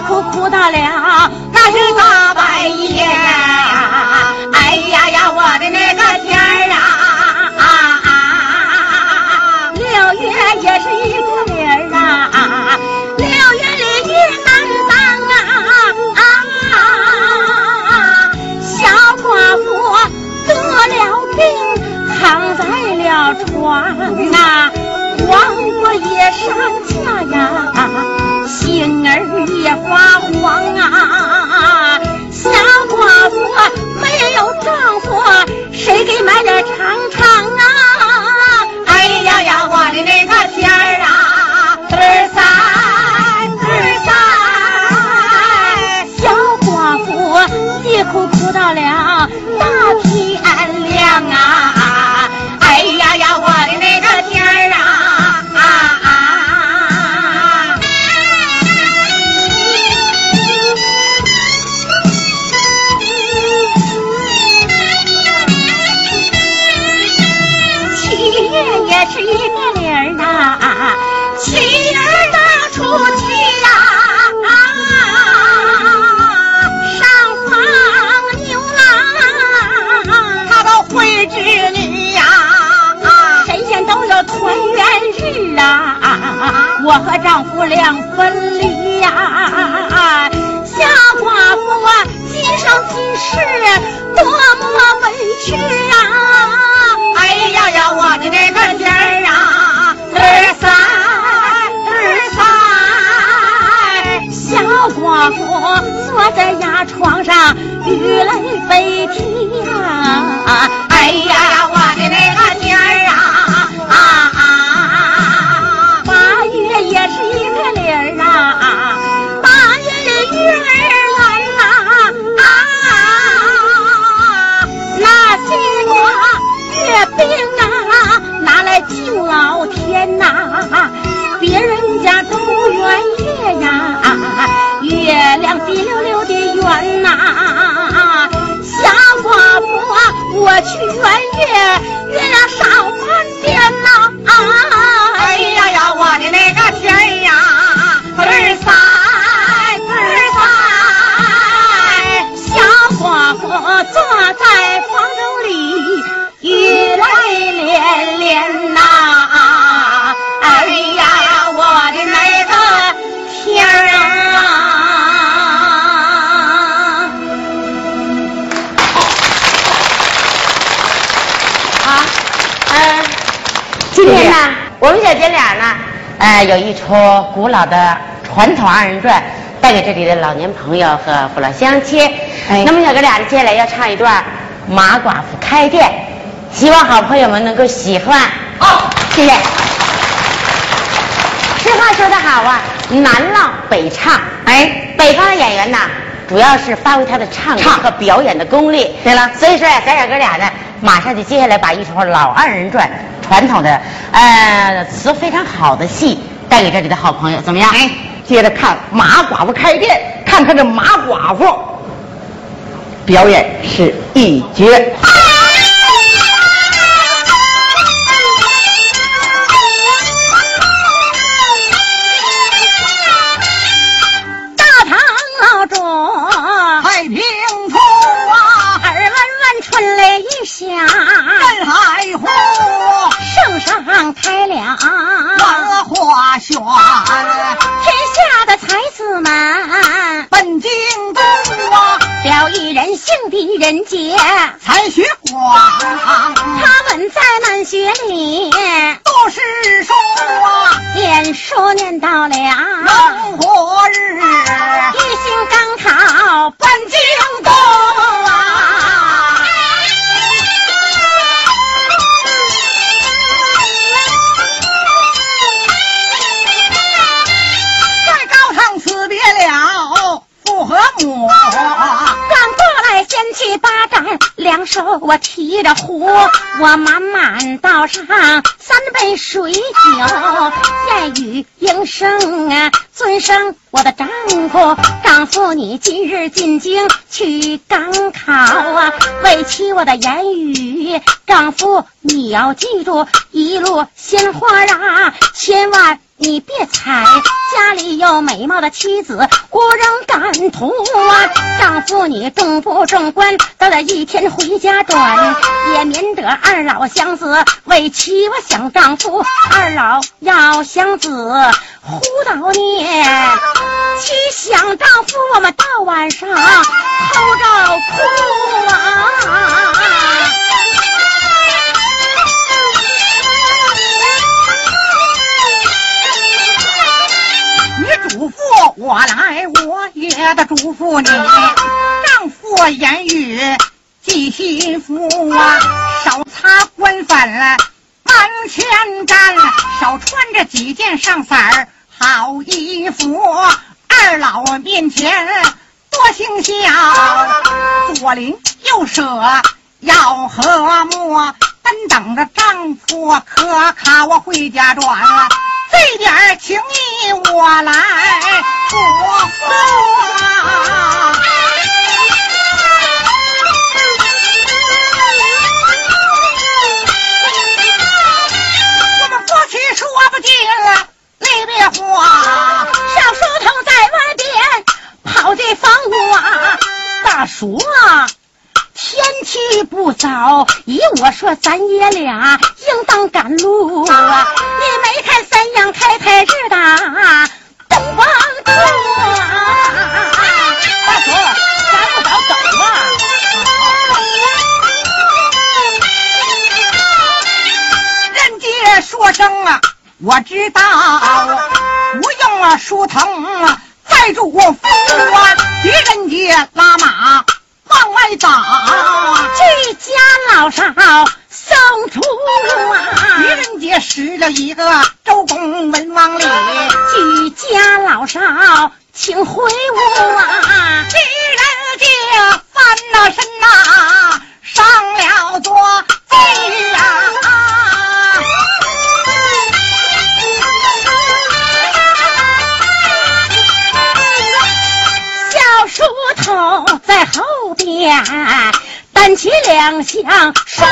哭哭到了那是大半夜。哎呀呀，我的那个天儿啊！六月也是一个理儿啊，六月里雨难当啊！小寡妇得了病，躺在了床啊，王婆也上架呀，心儿也发慌啊。小寡妇没有丈夫，谁给买点尝呃，有一出古老的传统二人转，带给这里的老年朋友和父老乡亲。哎那么小哥俩接下来要唱一段《马寡妇开店》，希望好朋友们能够喜欢。哦，谢谢。这话说得好啊，南浪北唱，哎，北方的演员呐，主要是发挥他的唱唱和表演的功力。对了，所以说呀，咱小哥俩呢，马上就接下来把一出老二人转传统的呃词非常好的戏带给这里的好朋友，怎么样？哎，接着看马寡妇开店，看看这马寡妇表演是一绝。我提着壶，我满满倒上三杯水酒。言语应声啊，尊声我的丈夫，丈夫你今日进京去赶考啊，为妻我的言语，丈夫你要记住，一路鲜花啊，千万。你别猜，家里有美貌的妻子，国人感同啊。丈夫你中不中官，到了一天回家转，也免得二老相思。为妻我想丈夫，二老要相子，胡捣念。妻想丈夫，我们到晚上偷着哭啊。嘱咐我来，我也得嘱咐你。丈夫言语记心腹啊，少擦官粉，门前站，少穿着几件上色儿好衣服。二老面前多行孝，左邻右舍要和睦，等等着丈夫可考回家转。这点情谊我来托付！我们夫妻说不尽离别话，小书童在外边跑进房屋啊，大叔啊。天气不早，依我说，咱爷俩应当赶路啊！你没看三阳开泰日的东方出啊！大叔，咱不早走嘛？人家说声啊，我知道，不用啊，书童啊，再嘱咐啊，别人家拉马。往外走，居家老少送出啊！狄仁杰拾了一个周公文王礼，居家老少请回屋啊！狄仁杰翻了身呐，上了座机啊！头在后。边担起两箱书，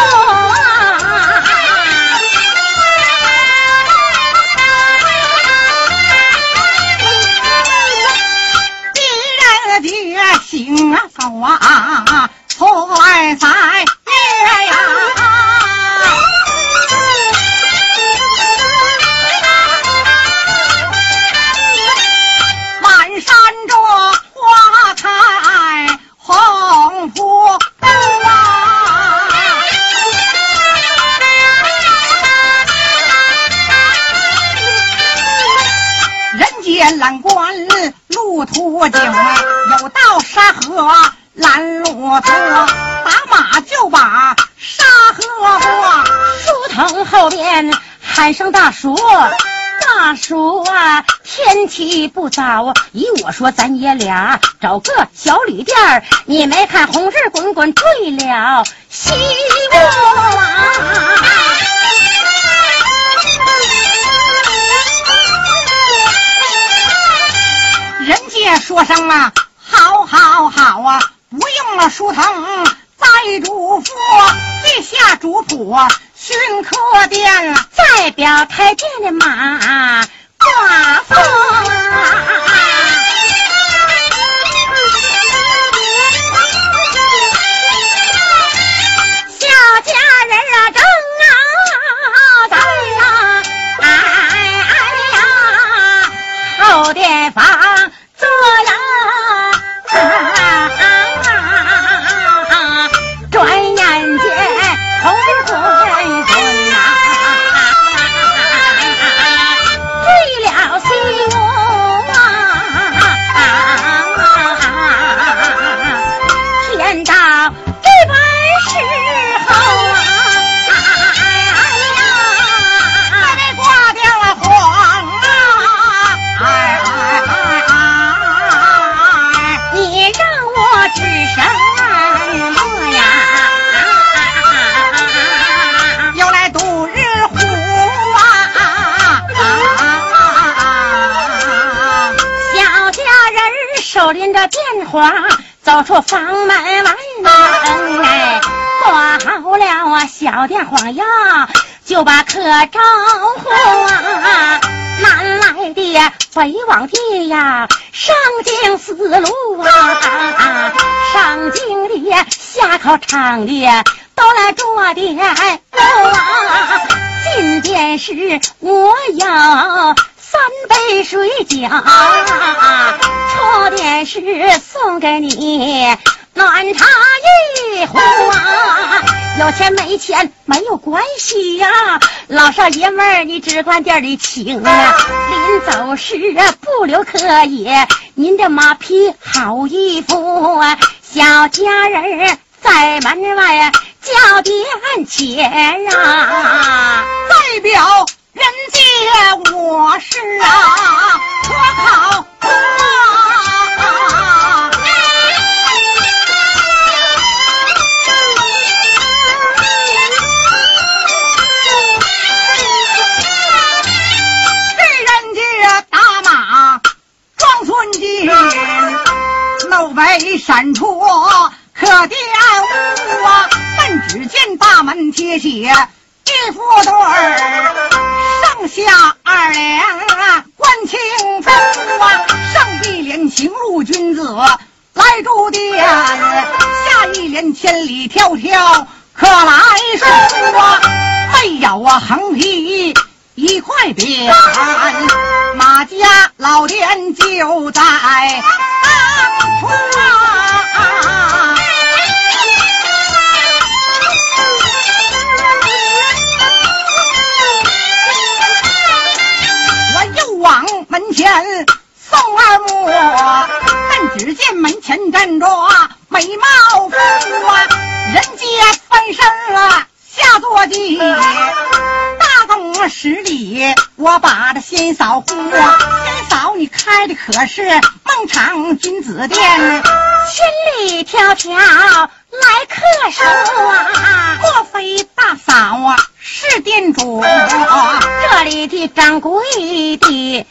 敌人的心啊走啊，快在月呀。蓝关路途久，有道沙河拦骆驼，打马就把沙河过。书藤后边喊声大叔，大叔啊，天气不早，依我说，咱爷俩找个小旅店，你没看红日滚滚坠了西窝啊。说声啊，好好好啊，不用了书童再嘱咐，记下主仆训客店再。表太监的马寡妇。小家人啊，正着电话走出房门外门哎，挂好了。啊小电话呀，就把客招呼啊。南来的北往的呀，上京四路啊，上京的下考场的都来做点路啊。进殿时我要三杯水饺，出殿时送给你暖茶一壶啊。有钱没钱没有关系呀、老少爷们儿你只管店里请啊。临走时不留客也，您的马匹好衣服啊，小家人在门外叫点钱啊。代表人家我是啊，可考啊！这人家打马撞孙金，路北闪出可玷污啊！但只见大门贴写一副对儿，上下二两啊关清风啊！上一联行路君子来住店，下一联千里迢迢可来书啊！没有啊横批一块匾，马家老店就在当初啊！往门前送二目，但只见门前站着美貌妇啊，人皆翻身了下座的，大动十里，我把这新嫂呼，先嫂你开的可是孟尝君子店，千里迢迢来客莫非大嫂啊是店主？这里的掌柜的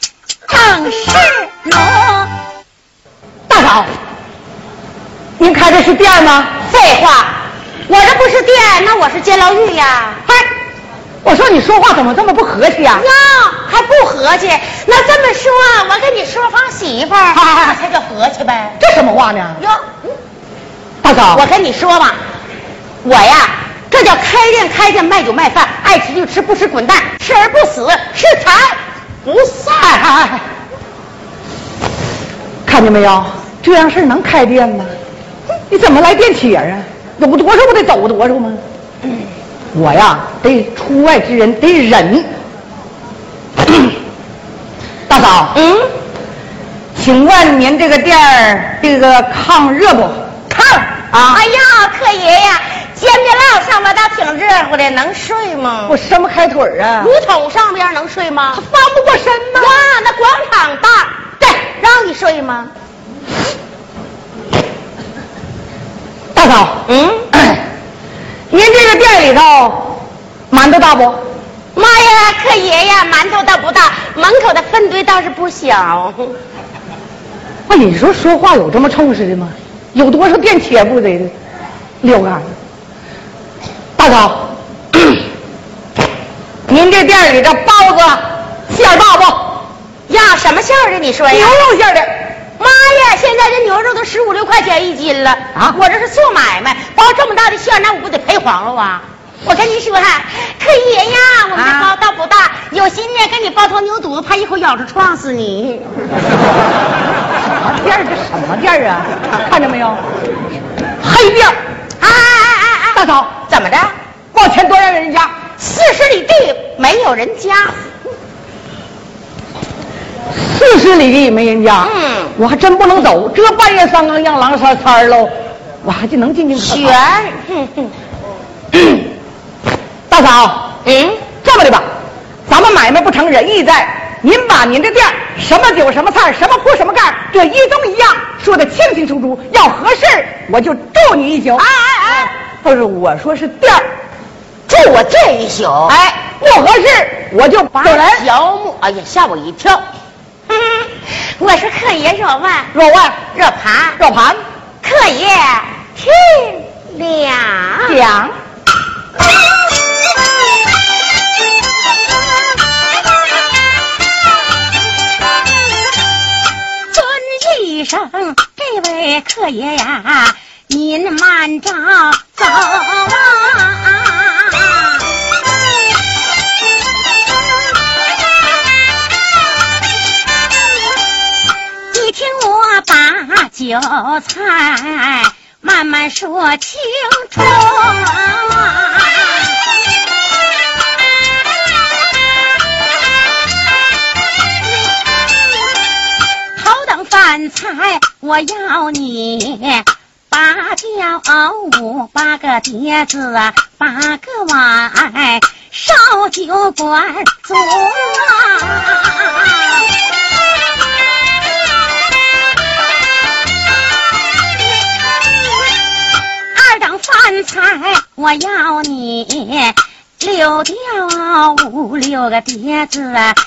正是奴。大嫂，您开的是店吗？废话，我这不是店，那我是监牢狱呀。嗨，我说你说话怎么这么不和气啊？哟，还不和气？那这么说，我跟你说房媳妇儿，那才叫和气呗。这什么话呢？哟，大嫂，我跟你说吧，我呀，这叫开店开店，卖酒卖饭，爱吃就吃，不吃滚蛋，吃而不死，是财不散。看见没有？这样事儿能开店吗？你怎么来电铁啊？有多少不得走多少吗？我呀，得出外之人得忍。大嫂，嗯，请问您这个店儿这个炕热不？炕啊！哎呀，客爷呀，煎饼烙上面倒挺热乎的，能睡吗？我伸不开腿儿啊，炉筒上边能睡吗？翻不过身吗。哇，那广场大，对，让你睡吗？大嫂，嗯，您这个店里头馒头大不？妈呀，可爷呀，馒头倒不大，门口的粪堆倒是不小。哎，你说说话有这么冲实的吗？有多少店切不得的？溜干。大嫂，您这店里的包子馅儿大不？呀，什么馅儿的？你说呀？牛肉馅儿的。妈呀，现在这牛肉都十五六块钱一斤了啊我这是做买卖，包这么大的馅儿，那我不得赔黄了啊！我跟你说哈，可爷呀，我们这啊包倒不大，有心呢给你包头牛肚子，怕一口咬着撞死你。什么店儿？这什么店儿啊？看见没有？黑店儿。哎哎哎哎哎，大嫂，怎么的？往前多让人家。四十里地没有人家，四十里地没人家。嗯我还真不能走。这半夜三更让狼三三儿喽，我还就能进进可全草。，哼哼，大嫂，嗯，这么的吧，咱们买卖不成仁义在。您把您的店儿什么酒什么菜什么铺什么盖这一东一样说的清清楚楚，要合适我就住你一宿。哎哎哎，不是我说是店儿，住我这一宿，哎，不合适我就把人。小木，哎呀，吓我一跳。我是客爷若万，若万，若盘，若盘。客爷听两。两，尊一声，这位客爷呀，您慢着走啊！把酒菜慢慢说清楚。头等饭菜，我要你八吊五八个碟子，八个碗，烧酒管足！二等饭菜，我要你六吊五六个碟子，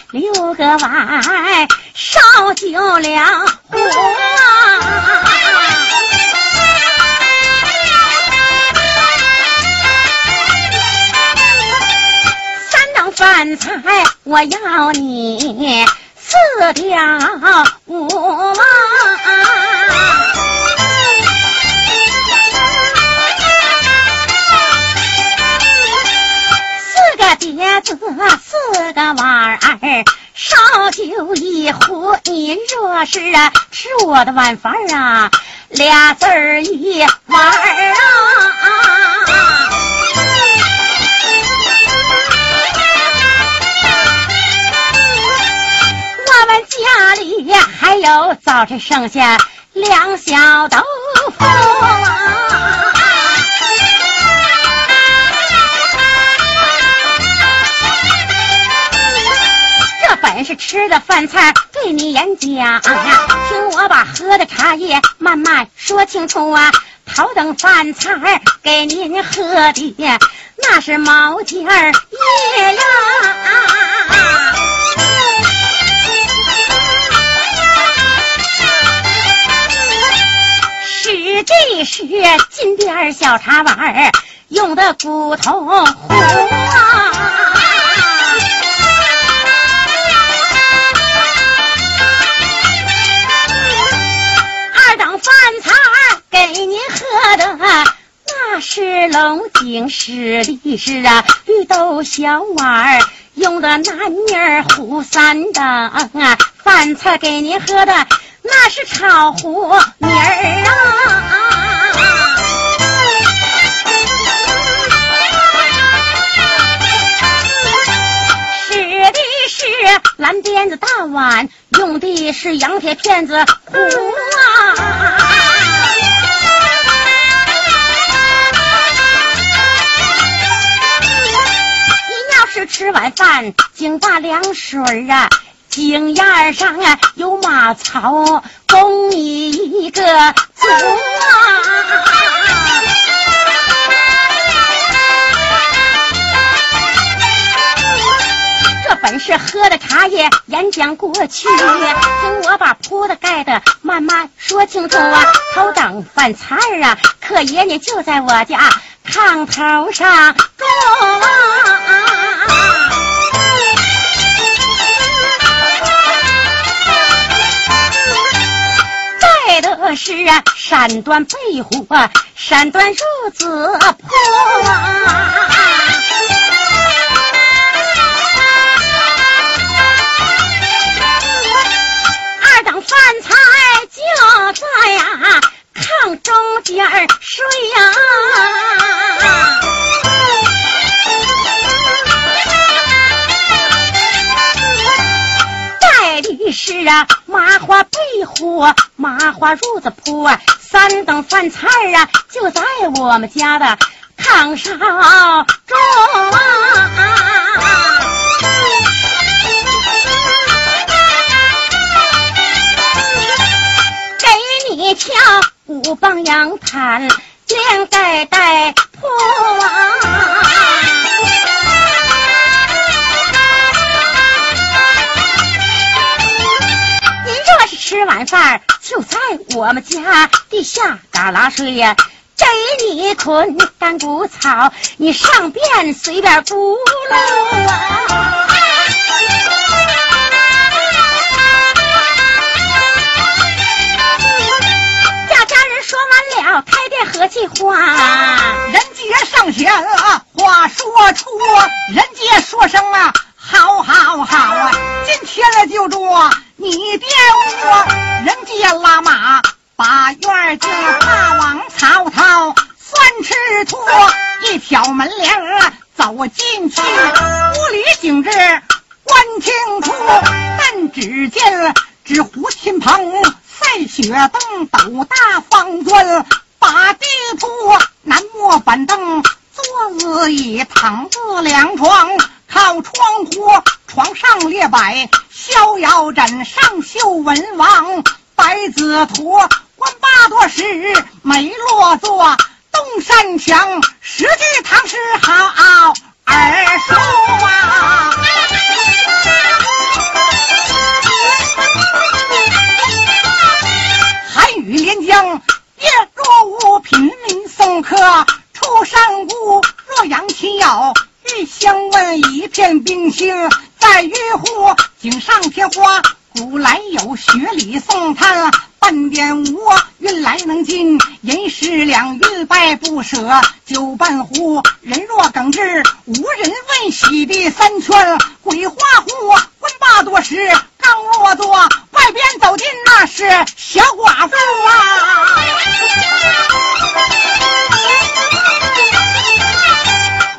六个碗，烧酒两壶！三等饭菜，我要你四吊五碗。碟子，四个碗儿，烧酒一壶。您若是啊吃我的晚饭啊，俩字儿一碗儿啊。我们家里还有早晨剩下两小豆腐啊。是吃的饭菜，对你演讲。听我把喝的茶叶慢慢说清楚啊。头等饭菜给您喝的那是毛尖儿叶呀。实际是金边小茶碗儿用的骨头壶啊。等饭菜给您喝的那是龙井十里是啊，绿豆小碗儿用的南泥儿糊三等啊，饭菜给您喝的那是炒糊泥儿啊。是蓝鞭子大碗用的是羊铁片子糊啊。您要是吃晚饭井把凉水啊井沿上啊有马槽供你一个足啊。本是喝的茶叶，演讲过去。听我把铺子盖的慢慢说清楚啊。头等饭菜啊，客爷你就在我家炕头上住啊。在的是啊，山端被火，山端褥子铺啊。饭菜就在呀炕中间睡呀，带的是啊麻花被窝、麻花褥子铺啊，三等饭菜啊就在我们家的炕上中啊。你瞧五棒羊毯，连盖带铺啊！您这是吃晚饭就在我们家地下旮旯睡呀？给你捆干谷草，你上便随便咕噜啊！说完了开店和气话，人杰上贤啊，话说出，人杰说声啊，好好好啊，今天了就住你爹我，人杰拉马把院子踏往曹操，算吃土，一挑门帘走进去，屋里景致观清楚，但只见纸糊亲朋。赛雪灯斗大方砖，把地铺南磨板凳，桌子椅躺子凉床，靠窗户床上列摆逍遥枕，上绣文王白子图，观八多时没落座，东山墙十句唐诗好耳熟啊。边疆，夜若无贫民送客出山谷。若阳亲友欲相问，一片冰心在玉壶。井上添花，古来有雪里送炭，半点无运来能进，银十两运败不舍酒半壶。人若耿直，无人问喜地三圈。鬼花壶，问罢多时。刚落座，外边走进那是小寡妇啊！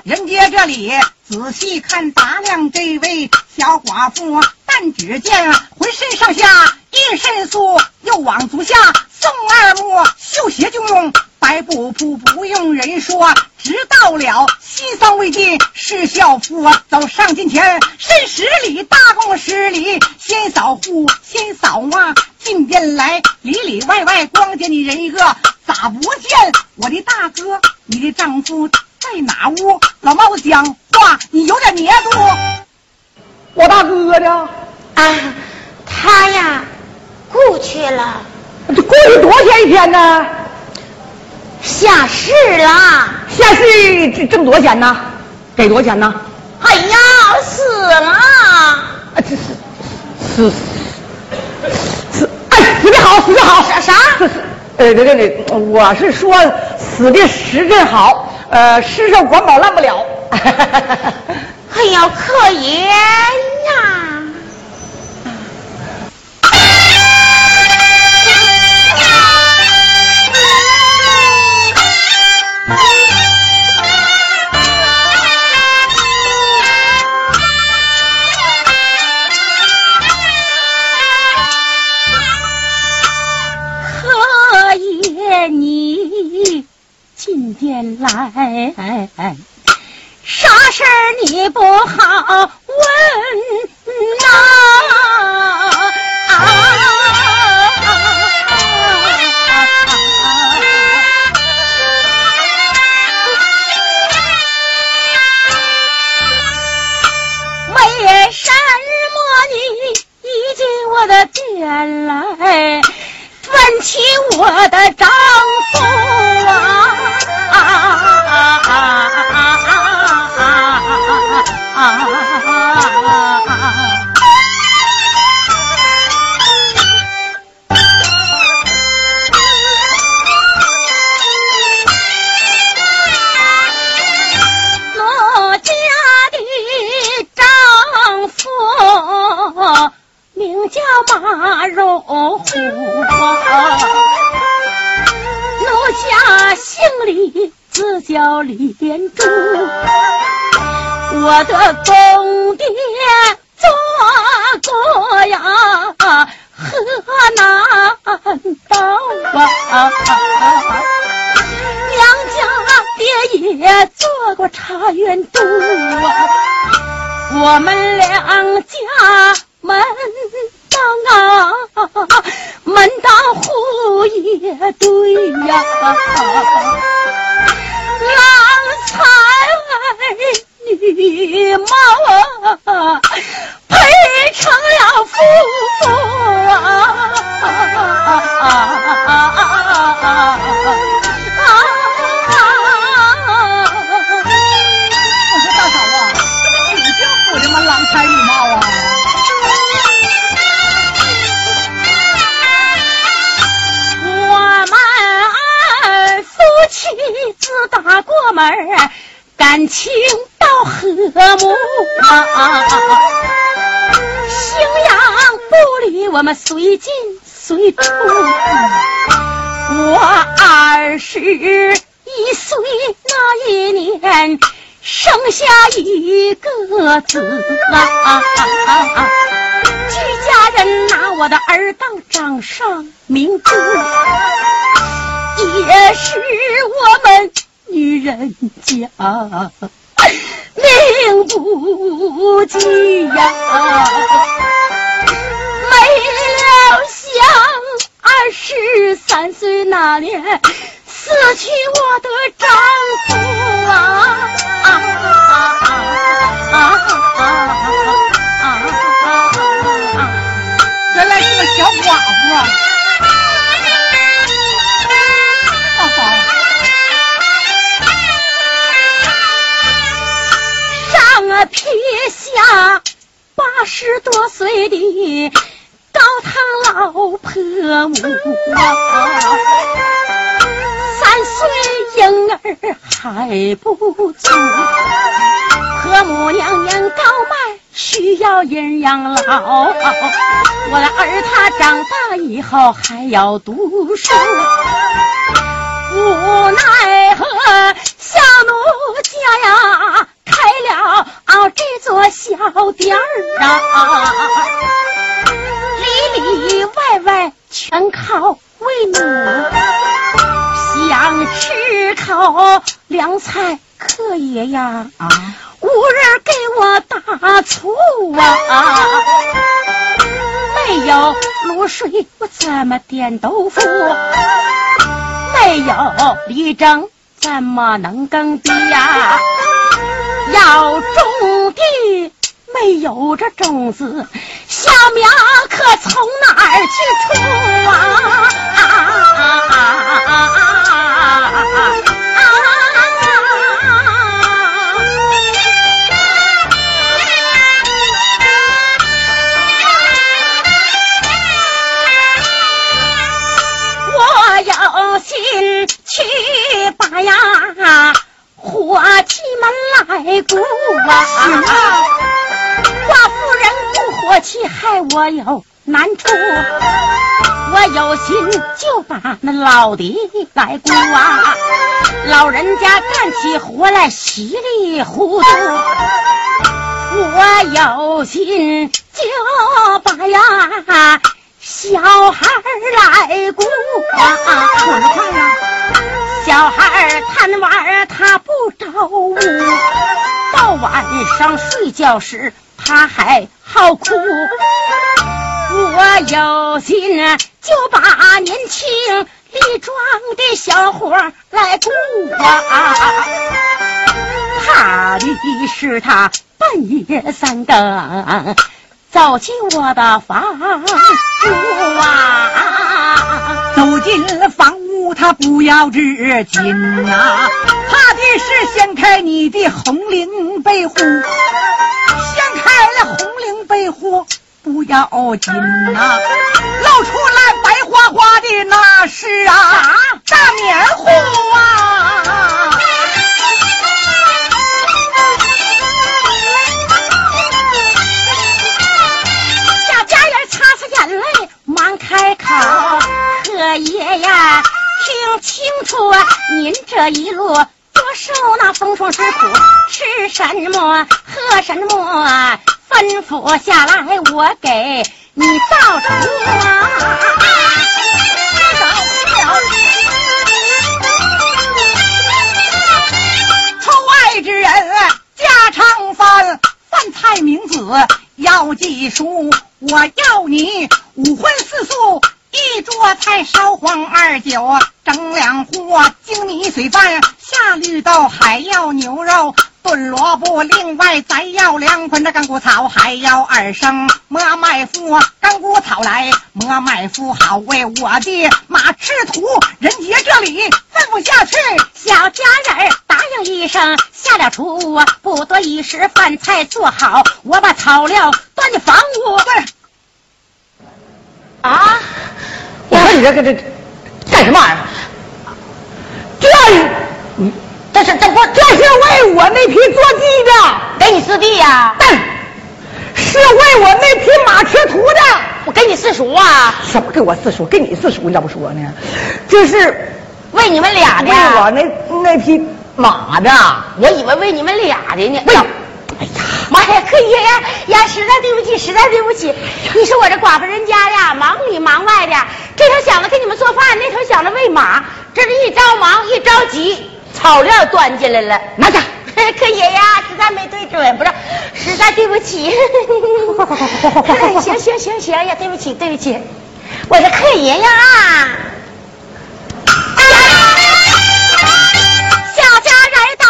人家这里仔细看打量这位小寡妇，只见浑身上下一身素，又往足下送二目，绣鞋就用。白布铺不用人说，直到了西丧未尽是孝妇。走上近前，伸十里，大共十里。先扫户，先扫袜，进店来，里里外外光见你人一个，咋不见我的大哥？你的丈夫在哪屋？老帽子讲话，你有点黏度。我大哥呢？啊，他呀，过去了。这过去多少钱一天呢？下市了，下市挣挣多少钱呢？给多少钱呢？哎呀，死了！啊，这是死死哎，死的好，死的好！啥啥？呃，对对对，我是说死的时辰好，呃，尸首管饱烂不了。哎呀，可爷呀！好问呐？的儿当掌上明珠，也是我们女人家命不济呀。没料想二十三岁那年死去我的丈夫啊！原来是个小寡妇啊！大嫂，上啊撇下八十多岁的高堂老婆母啊，三岁婴儿还不足，婆母娘娘高迈需要人养老，我的儿他长大以后还要读书。无奈何，小奴家呀，开了这座小店儿啊，里里外外全靠为奴，想吃口凉菜可也呀，无人给我打醋啊，没有卤水，我怎么点豆腐？没有力争，怎么能耕地呀？要种地，没有这种子，小苗可从哪儿去出啊？啊啊啊啊啊我有心去把呀伙计们来雇啊！我气害我有难处，我有心就把那老的来雇啊！老人家干起活来稀里糊涂，我有心就把呀小孩来雇啊！小孩贪玩他不着屋，到晚上睡觉时，他还好哭。我有心就把年轻力壮的小伙来雇啊，怕的是他半夜三更走进我的房屋啊，走进了房屋，他不要纸巾啊，怕的是掀开你的红绫被户，掀开了红绫被户。不要紧呐，露出来白花花的那是啊大棉裤啊！开口：“可爷呀，听清楚，您这一路多受那风霜之苦，吃什么，喝什么。”吩咐下来，我给你造成啊！出外之人家常饭，饭菜名字要记熟。我要你五荤四素，一桌菜烧黄二酒，整两锅精米水饭，下绿豆还要牛肉。炖萝卜，另外再要两捆的干谷草，还要二升磨麦麸。干谷草来磨麦麸，好为我的马吃土。人杰这里吩咐下去，小家人答应一声，下了厨。不多一时，饭菜做好，我把草料端进房屋。啊！我说你这个这干什么玩意儿？这你。这是这我这是为我那匹坐骑的，给你四弟呀？是为我那匹马吃土的。我给你四叔啊？什么给我四叔？给你四叔你咋不说呢？这是为你们俩的。为我那那匹马的。我以为为你们俩的呢。哎呀，妈呀，可以呀呀，实在对不起，实在对不起。你说我这寡妇人家呀，忙里忙外的，这头想着给你们做饭，那头想着喂马，这是一着忙一着急。草料端进来了，拿下！可爷呀，实在没对准，不是，实在对不起。行行行行呀，对不起对不起，我的客爷呀。啊小家人答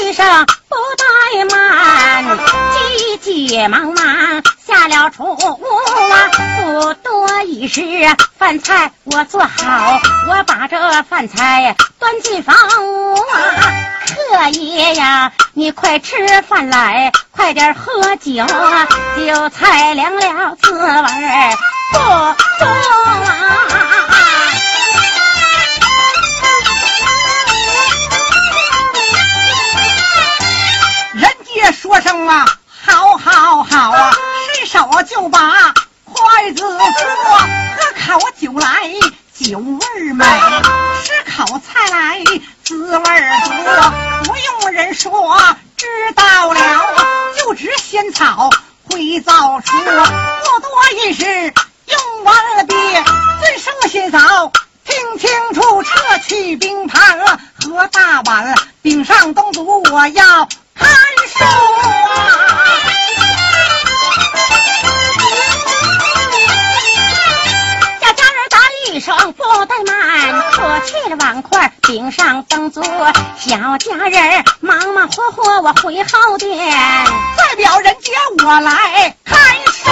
应一声，不怠慢，急急忙忙下了厨啊，不多一时，饭菜我做好，我把这饭菜。端进房屋啊，客爷呀，你快吃饭来，快点喝酒啊，酒菜凉了，滋味不多啊。说声啊，好好好啊，伸手就把筷子托，喝口酒来。酒味美，吃口菜来滋味足，不用人说知道了，就知仙草会造出，不多一时用完了毕，尊生先嫂听清楚，撤去冰盘和大碗，顶上东族我要开书啊。一声不怠慢，我去了碗筷，顶上灯烛，小家人忙忙活活我回后殿，代表人家我来看书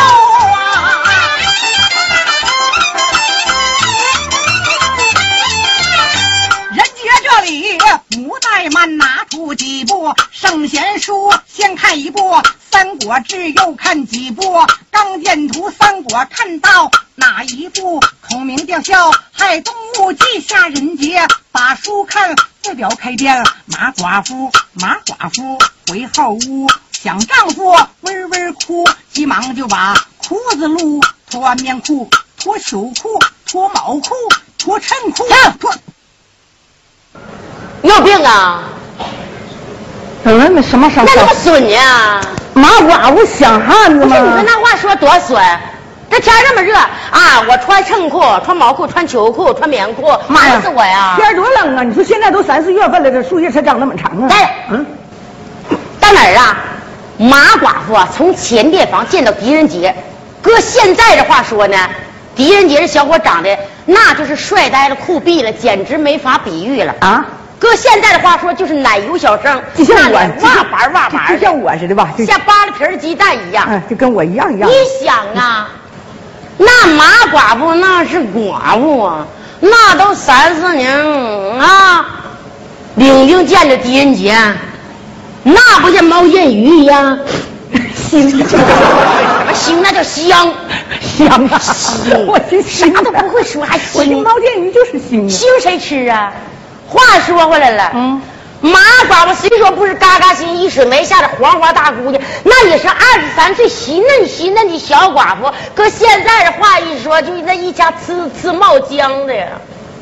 这里不怠慢，拿出几部圣贤书，先看一部《三国志》，又看几部《刚剑图》，三国看到。哪一部孔明吊孝害东吴记下人杰？把书看，代表开店。马寡妇，马寡妇回后屋，想丈夫微微哭，急忙就把裤子撸，脱棉裤，脱秋裤，脱毛裤，脱衬裤，脱。有病啊！怎么，那什么什么？那么损呢？马寡妇想汉子吗？你说那话说多损？这天这么热啊！我穿衬裤、穿毛裤、穿秋裤、穿棉裤，妈呀，死我呀！天多冷啊！你说现在都三四月份了，这树叶才长那么长啊！带，嗯，带到哪儿啊？马寡妇啊，从前店房见到狄仁杰，搁现在的话说呢，狄仁杰这小伙长得那就是帅呆了、酷毙了，简直没法比喻了啊！搁现在的话说，就是奶油小生，就像我哇板哇板就像我似的吧，像扒了皮儿鸡蛋一样，嗯，就跟我一样一样。你想啊，那马寡妇那是寡妇啊，那都三四年啊，领兵见着狄仁杰，那不像猫见鱼一样，腥，什么腥？那叫香香啊！我这啥都不会说，还腥？毛剑鱼就是腥。腥谁吃啊？话说回来了，嗯，马寡妇虽说不是嘎嘎新一水没下的黄花大姑娘，那也是二十三岁细嫩细嫩的小寡妇。搁现在的话一说，就那一家呲呲冒浆的呀，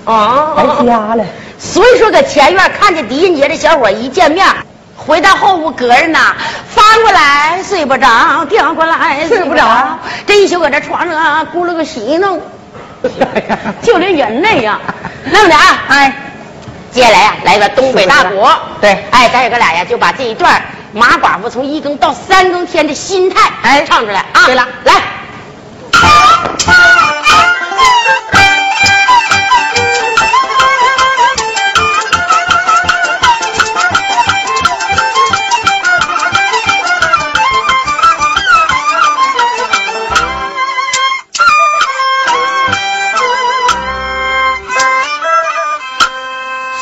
啊，白瞎了。所以说，搁前院看见狄仁杰这小伙一见面，回到后屋搁着呢，翻过来睡不着，调过来睡不着，这一宿搁这床上啊咕噜个洗弄，就连人那样。那么的啊，哎，接下来呀、来个东北大鼓。对哎，咱哥俩呀就把这一段马寡妇从一更到三更天的心态哎唱出来啊。对了来。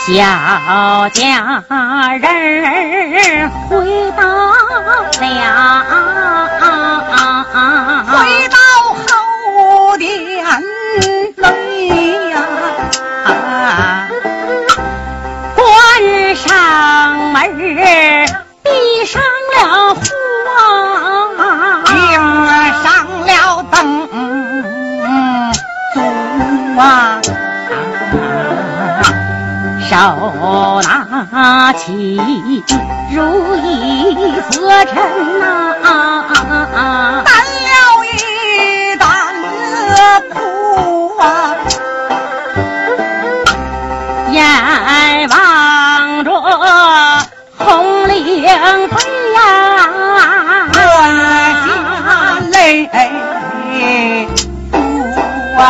小家人回到了，回到后殿里呀，关上门，闭上了火，迎上了灯烛啊，手拿起如意合针呐、担了一担子苦啊，眼望着红领飞呀，落下泪珠啊。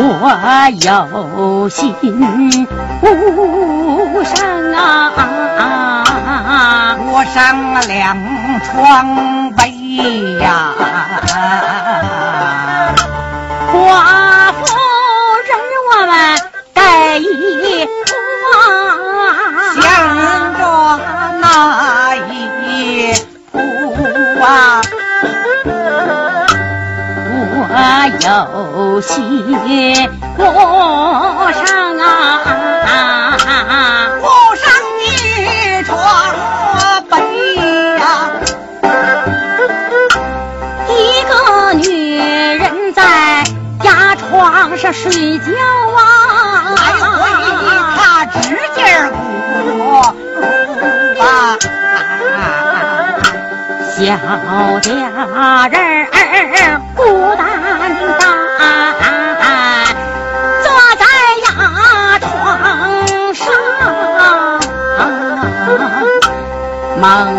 我有心无声啊，我上两床被呀，有心我上啊。铺上一床被呀，一个女人在家床上睡觉啊，来回他指尖鼓啊，小家人猛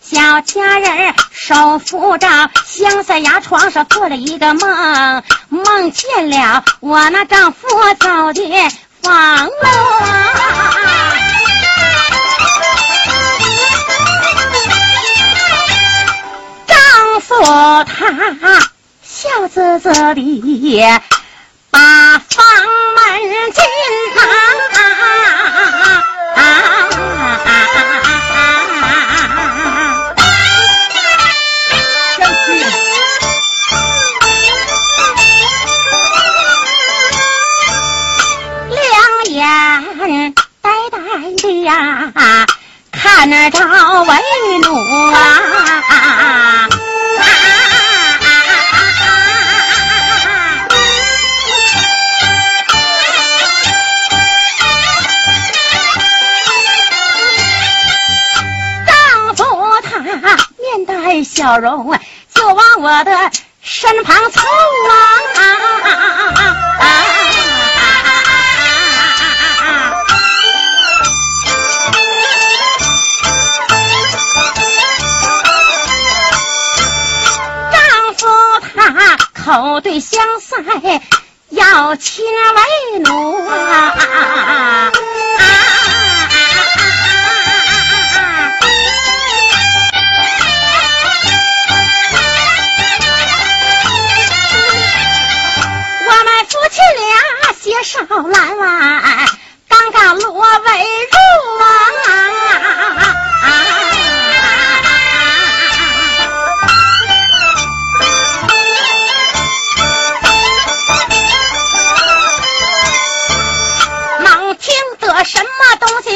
小家人手扶着香色牙床上做了一个梦，梦见了我那丈夫走的房楼啊。丈夫他笑滋滋的。把房门进啊！两呀，看着为奴啊！笑容就往我的身旁凑啊！口对相赛，要亲为奴啊！少兰湾，刚刚落为入啊！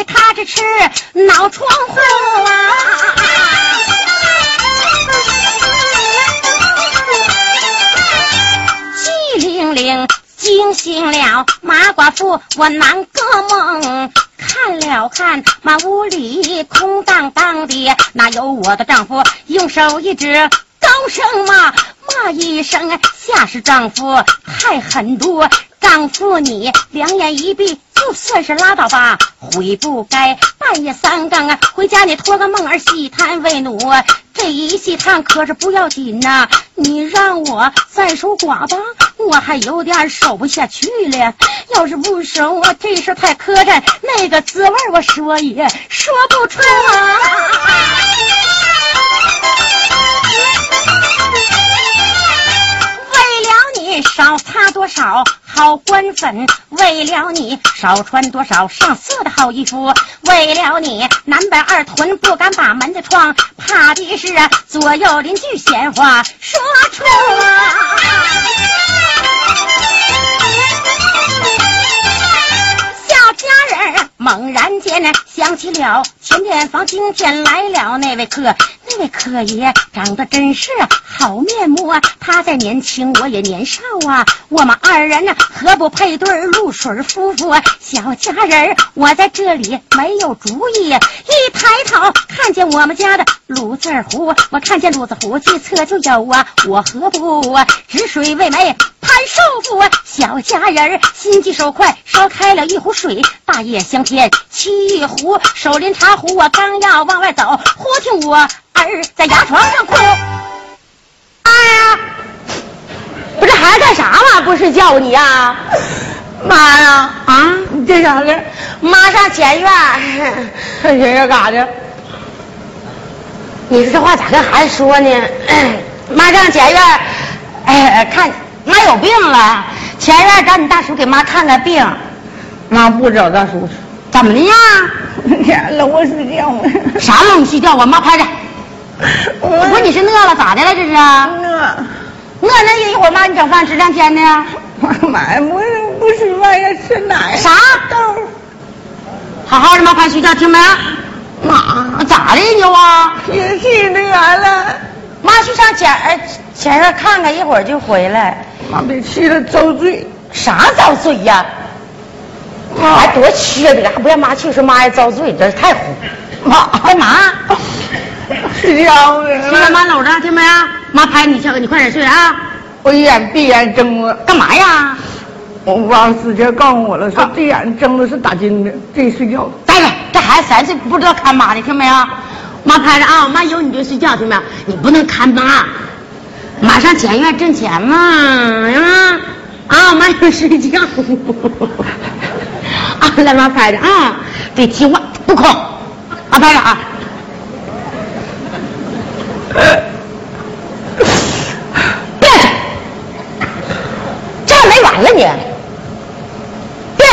他这吃脑窗户啊！机灵灵。惊醒了马寡妇，我难个梦。看了看马屋里空荡荡的，哪有我的丈夫？用手一指，高声骂骂一声，吓死丈夫太狠毒。丈夫你两眼一闭，就算是拉倒吧，悔不该半夜三更啊回家你托个梦儿细谈为奴。这一细谈可是不要紧呐，你让我再守寡吧，我还有点守不下去了。要是不守，我这事太磕碜，那个滋味我说也说不出啊。你少擦多少好官粉，为了你少穿多少上色的好衣服，为了你南北二屯不敢把门的窗，怕的是左右邻居闲话说出。小家人猛然间呢想起了前天房今天来了那位客，这柯爷长得真是好面目啊！他在年轻，我也年少啊，我们二人呢何不配对露水夫妇啊？小佳人我在这里没有主意，一抬头看见我们家的鲁字壶，我看见鲁字壶计策就有啊，我何不啊止水为媒？潘寿福，小佳人心急手快，烧开了一壶水，大叶香天沏一壶，手拎茶壶，我刚要往外走，忽听我儿在牙床上哭。哎呀，不是孩子干啥嘛？不睡觉你呀？妈呀！啊，你这啥的？妈上前院。上前院干啥去？你说这话咋跟孩子说呢？妈上前院，哎，看。妈有病了，前院找你大叔给妈看看病。妈不找大叔去，怎么的呀？天了，我睡觉了。啥冷睡觉？我妈趴着。我说你是饿了咋的了？这是？饿。饿那一会儿妈你整饭吃两天呢。妈呀，我不吃饭要，吃奶。啥？豆。好好的，妈快睡觉，听没？妈，咋的你啊？天气那啥了。妈去上前前院看看，一会儿就回来。妈别气了，遭罪。啥遭罪呀？还多缺德，还不让妈去，说妈也遭罪，这太虎。妈干嘛？睡觉呢。现在妈搂着，听没有？妈拍你去，你快点睡啊！我眼闭眼睁了，干嘛呀？我王师姐告诉我了，说这眼睁的是打金的，这睡觉。呆着，这孩子三岁不知道看妈的，听没有？妈拍着啊，妈有你就睡觉，听没有？你不能看妈，马上前院挣钱嘛，啊啊，妈要睡觉。啊，来妈拍着啊，得听话，不空，啊拍着啊。别，这还没完了你。别，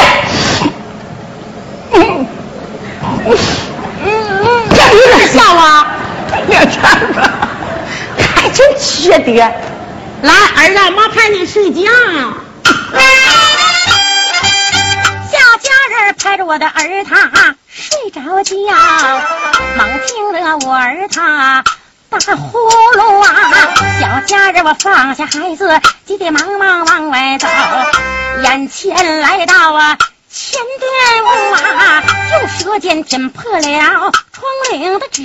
嗯，这 有点像啊，还真缺德。来，儿子，妈陪你睡觉。小家人拍着我的儿他睡着觉，猛听着我儿他打呼噜啊！小家人我放下孩子，急急忙忙往外走，眼前来到啊前殿屋啊，用舌尖舔破了窗棂的纸，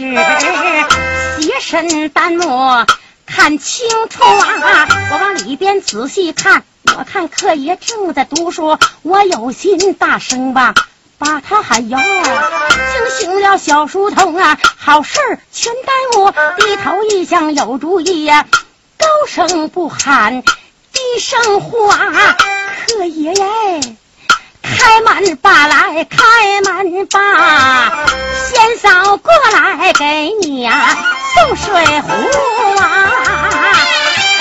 斜身单目看清楚啊！我往里边仔细看，我看客爷正在读书，我有心大声吧。把他喊哟，惊醒了小书童啊！好事全耽误，低头一想有主意呀、高声不喊，低声呼啊！客爷耶，开门吧来，开门吧！仙嫂过来给你呀、送水壶啊！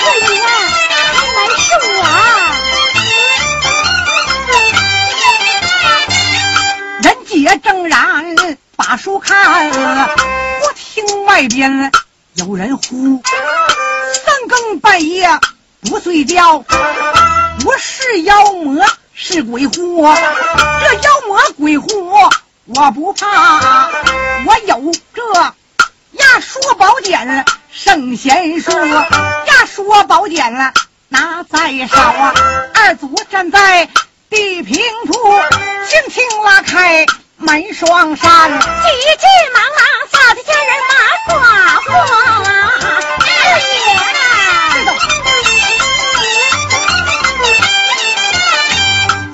客爷，开门是我。也正然把书看，我听外边有人呼，三更半夜不睡觉，不是妖魔是鬼狐，这妖魔鬼狐我不怕，我有这压缩宝典圣贤书，压缩宝典了拿在手啊，二祖站在。地平铺，轻轻拉开门双扇，急急忙忙扫的家人马寡妇啊，二爷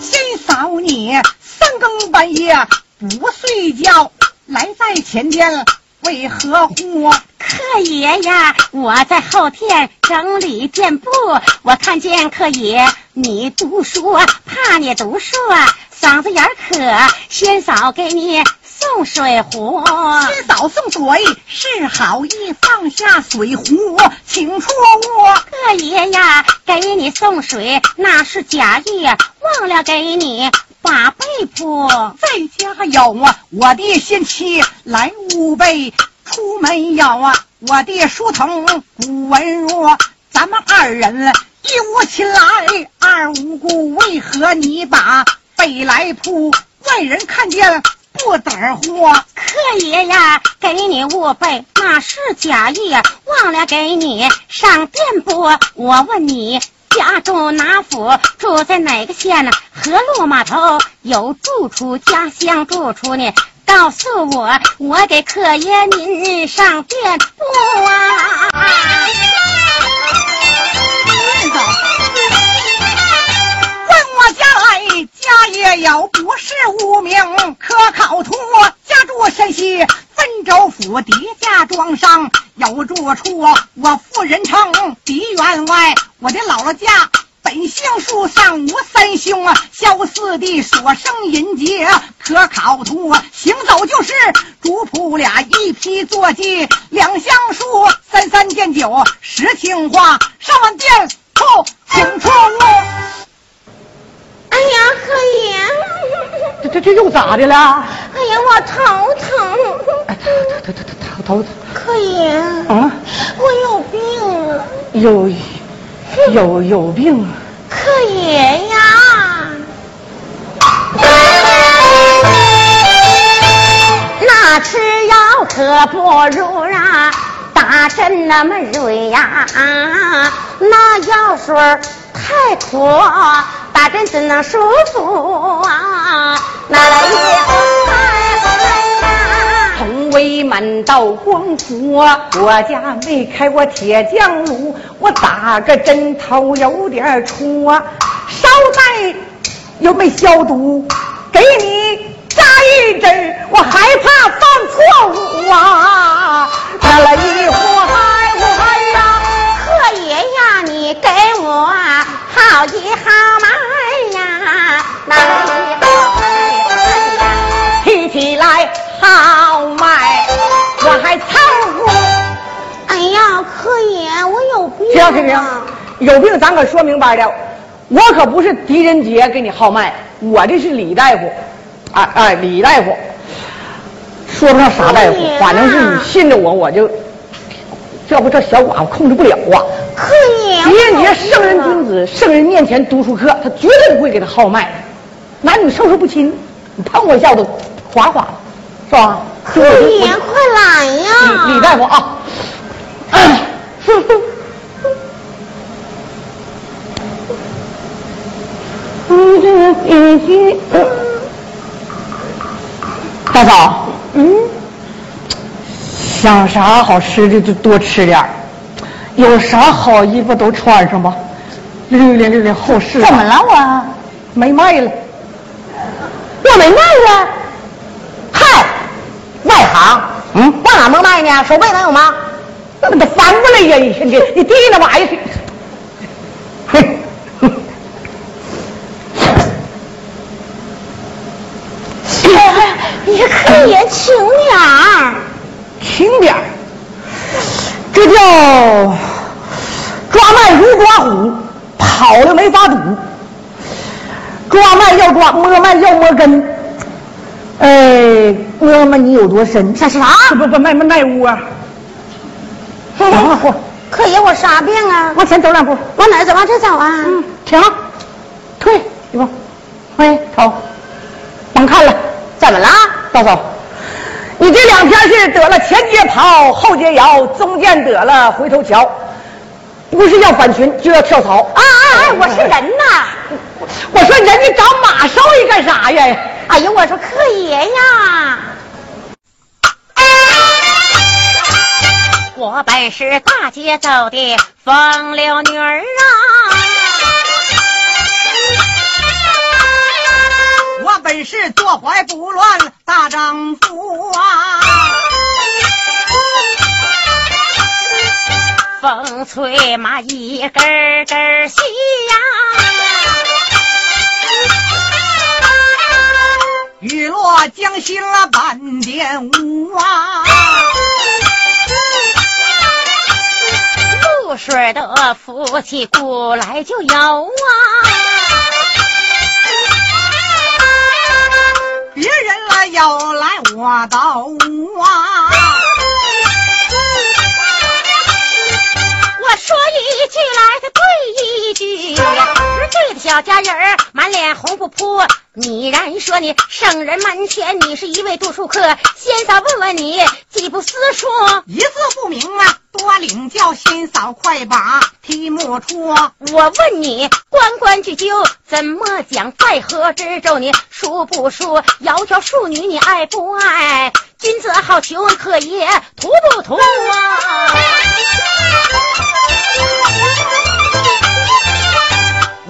先嫂你三更半夜不睡觉，来在前边为何乎？客爷呀，我在后天整理店铺，我看见客爷你读书，怕你读书啊，嗓子眼渴，先嫂给你送水壶。先嫂送水是好意，放下水壶，请出屋。客爷呀，给你送水那是假意，忘了给你把被铺。在家有啊，我的先妻来屋被。出门有啊，我的书童古文若，咱们二人一无亲来二无故，为何你把北来铺？外人看见不得活。客爷呀，给你误背那是假意，忘了给你上店铺。我问你。家住哪府？住在哪个县呢？河路码头有住处，家乡住处呢？告诉我，我给客爷您上店铺啊！问我家来，家也有，不是无名，可考图。家住山西温州府狄家庄上有住处，我妇人称狄员外，我的姥姥家。本姓树上无三兄啊，萧四弟所生银杰可考图，行走就是主仆俩一批坐骑，两相书，三三见酒，十听话，上完殿后请出屋。哎呀，客爷，这这这又咋的了？哎呀，我头疼。哎，头头头头头头客爷，啊！我有病。有 有有病啊！客爷呀，那吃药可不如啊打针那么锐呀，那药水太苦，打针怎能舒服啊？那来也飞满道光复，我家没开过铁匠炉，我打个针头有点戳，烧带又没消毒，给你扎一针，我害怕犯错误啊！来了一怀我有病行行行啊！，有病咱可说明白了，我可不是狄仁杰给你号脉，我这是李大夫，哎哎，李大夫，说不上啥大夫反正是你信着我，我就，要不这小寡妇控制不了啊。可爷，狄仁杰圣人啊君子，圣人面前读书客，他绝对不会给他号脉，男女授受不亲，你碰我一下我都哗哗的，是吧？可爷，快来呀！李李大夫啊，嗯，这个必须。大嫂，嗯，想啥好吃的就多吃点儿有啥好衣服都穿上吧，溜溜溜溜后市。怎么了我？没卖了。我没卖呀。嗨，外行，嗯，往哪能卖呢？手背能有吗？那么的翻过来呀！你你你提那玩意儿，嘿，哎你可爷轻点儿。轻点儿这叫抓脉如抓虎，跑了没法堵。抓脉要抓，摸脉要摸根。哎，摸摸你有多深？啥啥？不不脉脉屋啊！嘿往后可爷，我啥病啊？往前走两步。往哪儿走？往这走啊？嗯，停，退一步，回头，甭看了。怎么了？大嫂，你这两天是得了前街跑，后街摇，中间得了回头瞧，不是要反群就要跳槽。啊啊啊！我是人呐！我说人家找马少爷干啥呀？哎呀，我说客爷呀！我本是大街走的风流女儿啊，本是坐怀不乱大丈夫啊，风吹马一根根儿细呀、雨落江心了半点雾啊，露水的福气古来就有啊。要来我到屋啊，我说一句来的对一句，这个小家人儿满脸红扑扑。你然说你圣人门前你是一位读书客，仙嫂问问你几部私书？一字不明啊，多领教，仙嫂快把题目出。我问你关关雎鸠怎么讲？在河之洲你熟不熟？窈窕淑女你爱不爱？君子好逑可也图不图啊？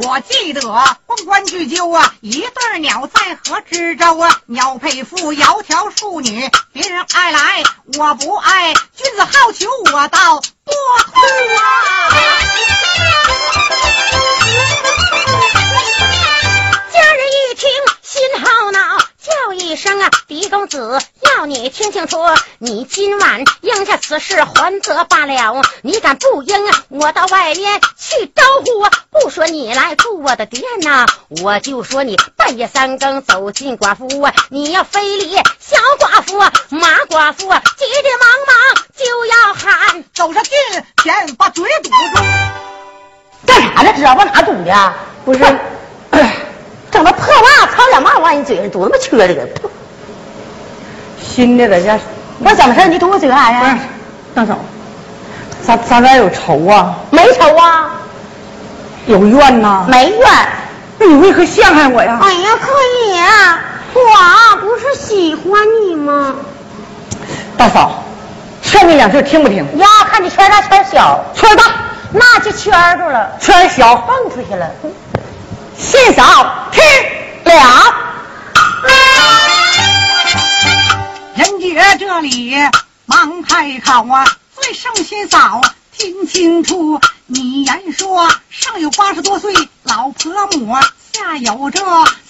我记得关关雎鸠啊，一对鸟在河之洲啊，鸟配夫，窈窕淑女，别人爱来我不爱，君子好逑我倒多图啊。一声啊，狄公子，要你听清楚，你今晚应下此事还则罢了，你敢不应啊？我到外面去招呼啊！不说你来住我的店呐、我就说你半夜三更走进寡妇屋啊！你要非礼小寡妇啊，马寡妇啊，急急忙忙就要喊。走上近前把嘴堵住，干啥呢？知道往哪堵的？不是，整那破袜子，操点嘛往你嘴上多他妈缺这个。新的在家，我怎么事？你堵我嘴干啥呀？大嫂，咱咱俩有仇啊，没仇啊，有怨呐。没怨。那你为何陷害我呀？哎呀，可以啊，我不是喜欢你吗？大嫂，劝你两句听不听？呀，看你圈大圈小，圈大，那就圈住了，圈小，蹦出去了。信嫂听。了。人杰这里忙开口啊，最胜心嫂，听清楚，你言说上有八十多岁老婆母，下有这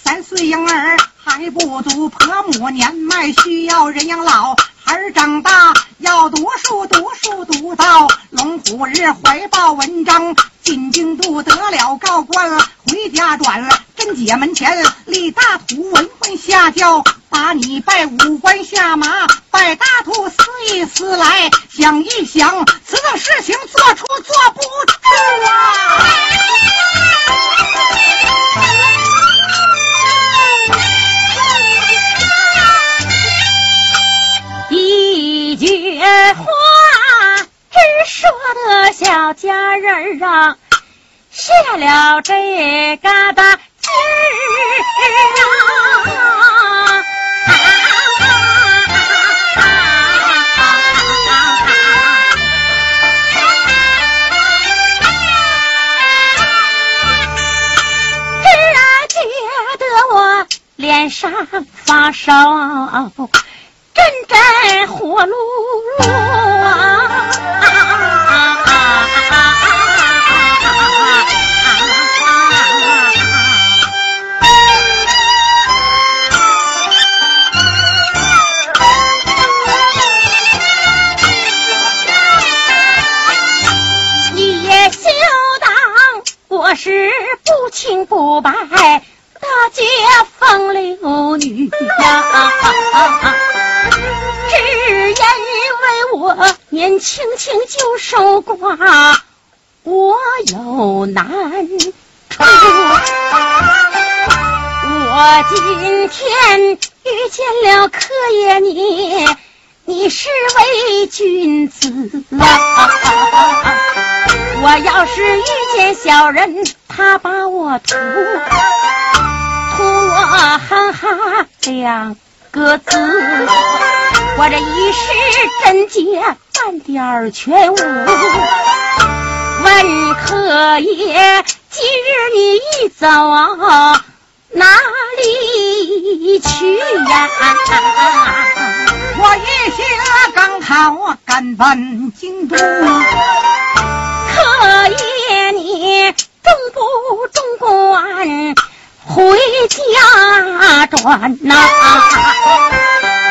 三岁婴儿还不足，婆母年迈需要人养老。儿长大要读书，读书读到龙虎日怀抱文章，进京都得了高官，回家转了贞姐门前立大图，文官下轿把你拜五官下马，拜大图思一思来想一想，此等事情做出做不住啊！话只说的小家人啊，谢了这疙瘩劲儿啊。只觉得我脸上发烧。阵阵火炉炉啊！你也休当我是不清不白大街风流女呀！只因为我年轻轻就守寡，我有难处。我今天遇见了柯爷你，你是位君子啊！我要是遇见小人，他把我屠，屠我哈哈两个字。我这一时真解半点全无，问客爷，今日你一走哪里去呀？我一心刚好赶奔京都，客爷你中不中官回家转呐？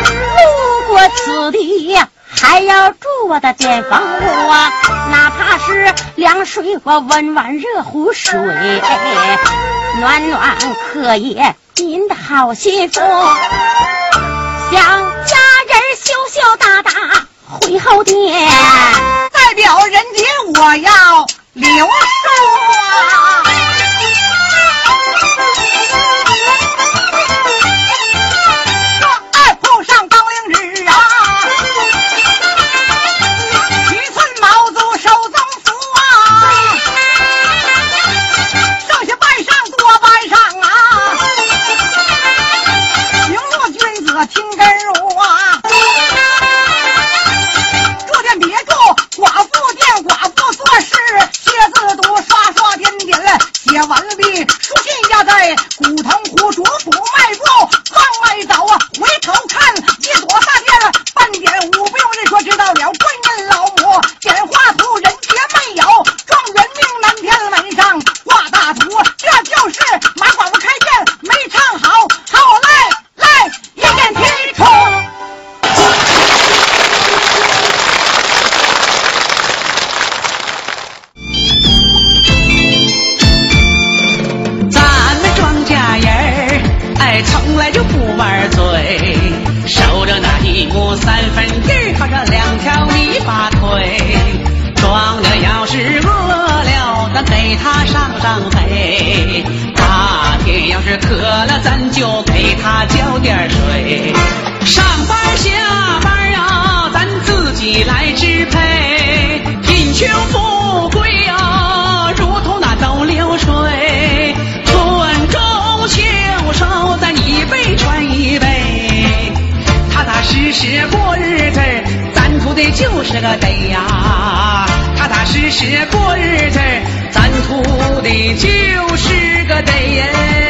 路过此地还要住我的店房屋啊，哪怕是凉水或温碗热壶水，暖暖可以您的好心腹，想家人羞羞答答回后殿，代表人杰我要留书啊。你，哎，不上高迎日啊，七寸毛足手中扶啊，剩下半上多半上啊，行若君子听根。是个得呀，踏踏实实过日子，咱图的就是个得呀。